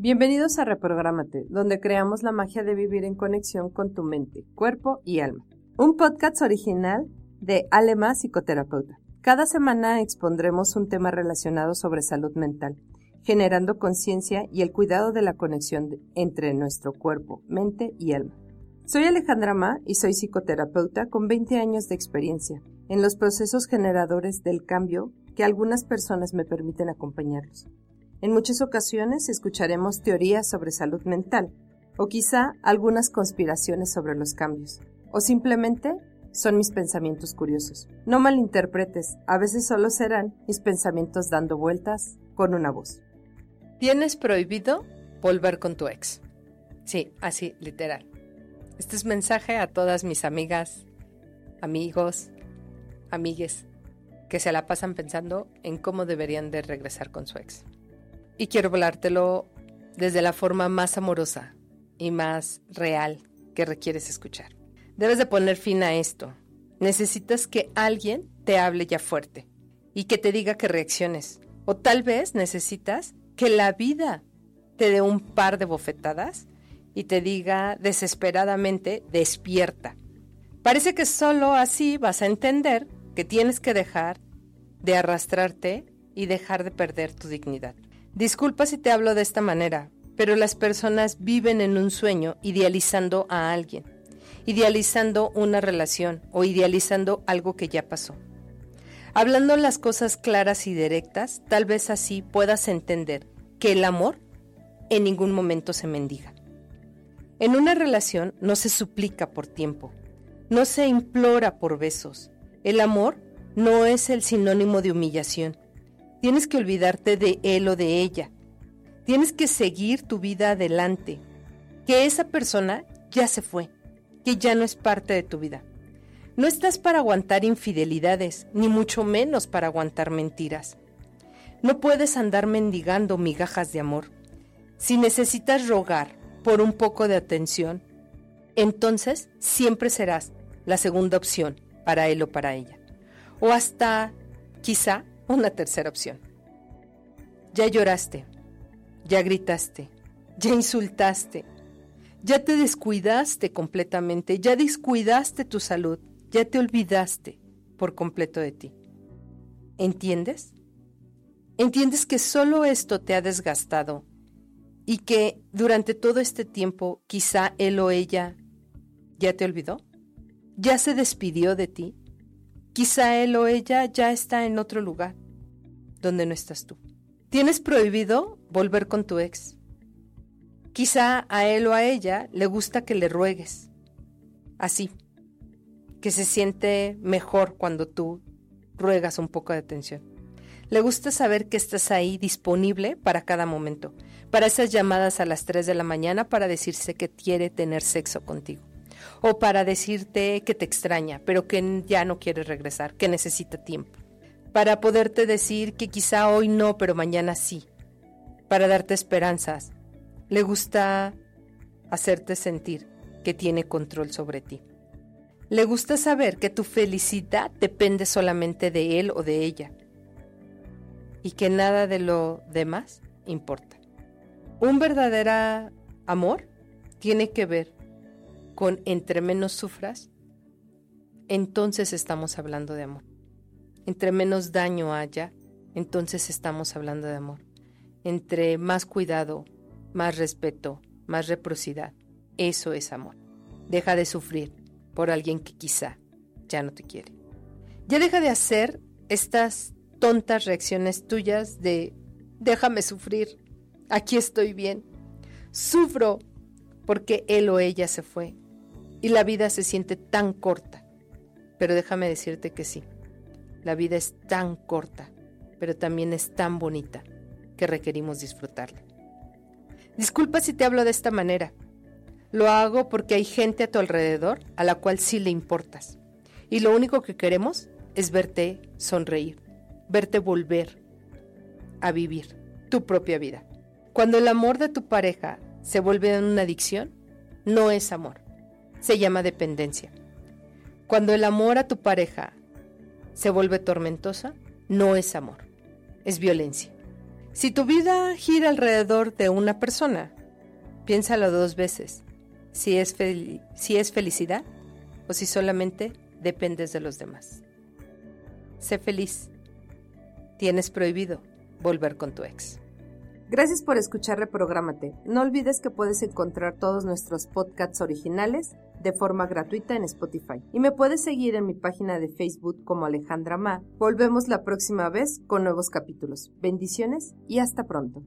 Bienvenidos a Reprográmate, donde creamos la magia de vivir en conexión con tu mente, cuerpo y alma. Un podcast original de Alema Psicoterapeuta. Cada semana expondremos un tema relacionado sobre salud mental, generando conciencia y el cuidado de la conexión entre nuestro cuerpo, mente y alma. Soy Alejandra Ma y soy psicoterapeuta con 20 años de experiencia en los procesos generadores del cambio que algunas personas me permiten acompañarlos. En muchas ocasiones escucharemos teorías sobre salud mental, o quizá algunas conspiraciones sobre los cambios, o simplemente son mis pensamientos curiosos. No malinterpretes, a veces solo serán mis pensamientos dando vueltas con una voz. Tienes prohibido volver con tu ex. Sí, así, literal. Este es mensaje a todas mis amigas, amigos, amigues, que se la pasan pensando en cómo deberían de regresar con su ex y quiero hablártelo desde la forma más amorosa y más real que requieres escuchar. Debes de poner fin a esto. Necesitas que alguien te hable ya fuerte y que te diga que reacciones. O tal vez necesitas que la vida te dé un par de bofetadas y te diga desesperadamente, despierta. Parece que solo así vas a entender que tienes que dejar de arrastrarte y dejar de perder tu dignidad. Disculpa si te hablo de esta manera, pero las personas viven en un sueño idealizando a alguien, idealizando una relación o idealizando algo que ya pasó. Hablando las cosas claras y directas, tal vez así puedas entender que el amor en ningún momento se mendiga. En una relación no se suplica por tiempo, no se implora por besos. El amor no es el sinónimo de humillación, Tienes que olvidarte de él o de ella. Tienes que seguir tu vida adelante. Que esa persona ya se fue, que ya no es parte de tu vida. No estás para aguantar infidelidades, ni mucho menos para aguantar mentiras. No puedes andar mendigando migajas de amor. Si necesitas rogar por un poco de atención, entonces siempre serás la segunda opción para él o para ella. O hasta, quizá, una tercera opción. Ya lloraste, ya gritaste, ya insultaste, ya te descuidaste completamente, ya descuidaste tu salud, ya te olvidaste por completo de ti. ¿Entiendes? ¿Entiendes que solo esto te ha desgastado y que durante todo este tiempo quizá él o ella ya te olvidó? ¿Ya se despidió de ti? Quizá él o ella ya está en otro lugar donde no estás tú. Tienes prohibido volver con tu ex. Quizá a él o a ella le gusta que le ruegues. Así, que se siente mejor cuando tú ruegas un poco de atención. Le gusta saber que estás ahí disponible para cada momento, para esas llamadas a las 3 de la mañana para decirse que quiere tener sexo contigo o para decirte que te extraña, pero que ya no quiere regresar, que necesita tiempo, para poderte decir que quizá hoy no, pero mañana sí, para darte esperanzas. Le gusta hacerte sentir que tiene control sobre ti. Le gusta saber que tu felicidad depende solamente de él o de ella y que nada de lo demás importa. Un verdadero amor tiene que ver con entre menos sufras, entonces estamos hablando de amor. Entre menos daño haya, entonces estamos hablando de amor. Entre más cuidado, más respeto, más reciprocidad, eso es amor. Deja de sufrir por alguien que quizá ya no te quiere. Ya deja de hacer estas tontas reacciones tuyas de déjame sufrir, aquí estoy bien. Sufro porque él o ella se fue y la vida se siente tan corta. Pero déjame decirte que sí, la vida es tan corta, pero también es tan bonita que requerimos disfrutarla. Disculpa si te hablo de esta manera. Lo hago porque hay gente a tu alrededor a la cual sí le importas. Y lo único que queremos es verte sonreír, verte volver a vivir tu propia vida. Cuando el amor de tu pareja se vuelve una adicción, no es amor, se llama dependencia. Cuando el amor a tu pareja se vuelve tormentosa, no es amor, es violencia. Si tu vida gira alrededor de una persona, piénsalo dos veces. Si es, si es felicidad o si solamente dependes de los demás. Sé feliz. Tienes prohibido volver con tu ex. Gracias por escuchar Reprográmate. No olvides que puedes encontrar todos nuestros podcasts originales de forma gratuita en Spotify. Y me puedes seguir en mi página de Facebook como Alejandra Ma. Volvemos la próxima vez con nuevos capítulos. Bendiciones y hasta pronto.